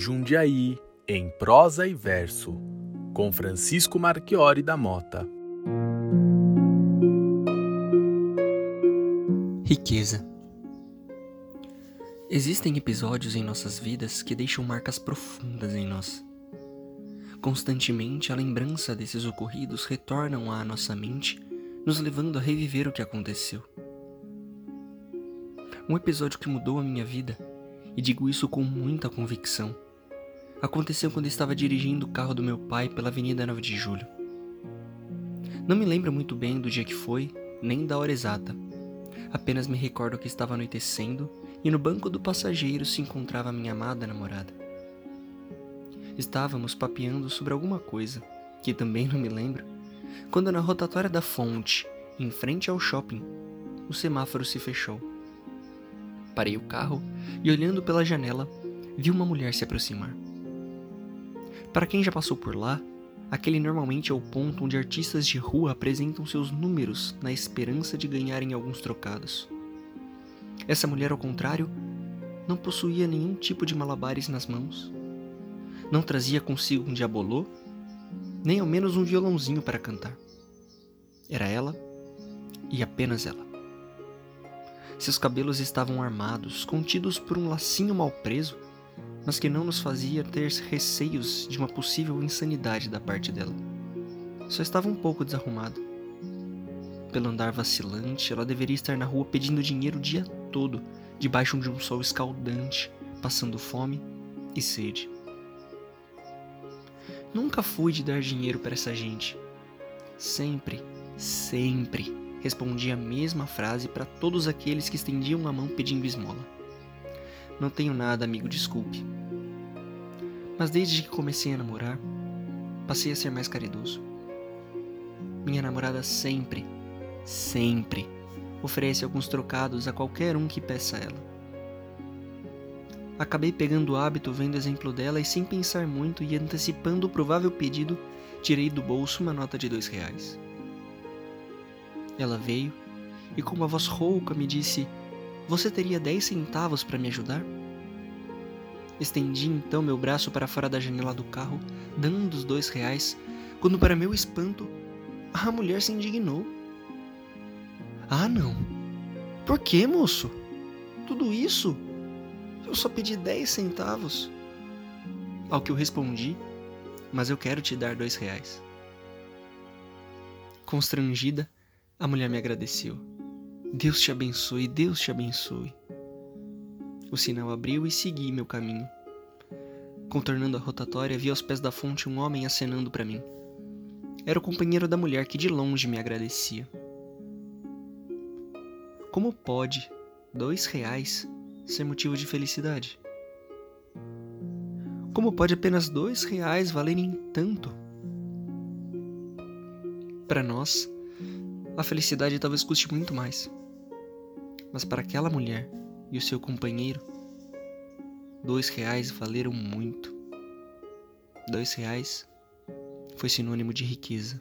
Jundiaí em prosa e verso, com Francisco Marchiori da Mota. Riqueza. Existem episódios em nossas vidas que deixam marcas profundas em nós. Constantemente, a lembrança desses ocorridos retornam à nossa mente, nos levando a reviver o que aconteceu. Um episódio que mudou a minha vida, e digo isso com muita convicção, aconteceu quando estava dirigindo o carro do meu pai pela Avenida 9 de Julho. Não me lembro muito bem do dia que foi, nem da hora exata. Apenas me recordo que estava anoitecendo e no banco do passageiro se encontrava minha amada namorada. Estávamos papeando sobre alguma coisa, que também não me lembro, quando na rotatória da fonte, em frente ao shopping, o semáforo se fechou. Parei o carro e, olhando pela janela, vi uma mulher se aproximar. Para quem já passou por lá, aquele normalmente é o ponto onde artistas de rua apresentam seus números na esperança de ganharem alguns trocados. Essa mulher, ao contrário, não possuía nenhum tipo de malabares nas mãos. Não trazia consigo um diabolô, nem ao menos um violãozinho para cantar. Era ela e apenas ela. Seus cabelos estavam armados, contidos por um lacinho mal preso mas que não nos fazia ter receios de uma possível insanidade da parte dela. Só estava um pouco desarrumada. Pelo andar vacilante, ela deveria estar na rua pedindo dinheiro o dia todo, debaixo de um sol escaldante, passando fome e sede. Nunca fui de dar dinheiro para essa gente. Sempre, sempre respondia a mesma frase para todos aqueles que estendiam a mão pedindo esmola. Não tenho nada, amigo, desculpe. Mas desde que comecei a namorar, passei a ser mais caridoso. Minha namorada sempre, sempre oferece alguns trocados a qualquer um que peça ela. Acabei pegando o hábito vendo o exemplo dela e sem pensar muito e antecipando o provável pedido, tirei do bolso uma nota de dois reais. Ela veio e com uma voz rouca me disse você teria dez centavos para me ajudar? Estendi então meu braço para fora da janela do carro, dando os dois reais, quando, para meu espanto, a mulher se indignou. Ah, não! Por que, moço? Tudo isso? Eu só pedi dez centavos. Ao que eu respondi, mas eu quero te dar dois reais. Constrangida, a mulher me agradeceu. Deus te abençoe, Deus te abençoe. O sinal abriu e segui meu caminho. Contornando a rotatória, vi aos pés da fonte um homem acenando para mim. Era o companheiro da mulher que de longe me agradecia. Como pode dois reais ser motivo de felicidade? Como pode apenas dois reais valerem tanto? Para nós, a felicidade talvez custe muito mais. Mas para aquela mulher e o seu companheiro, dois reais valeram muito. Dois reais foi sinônimo de riqueza.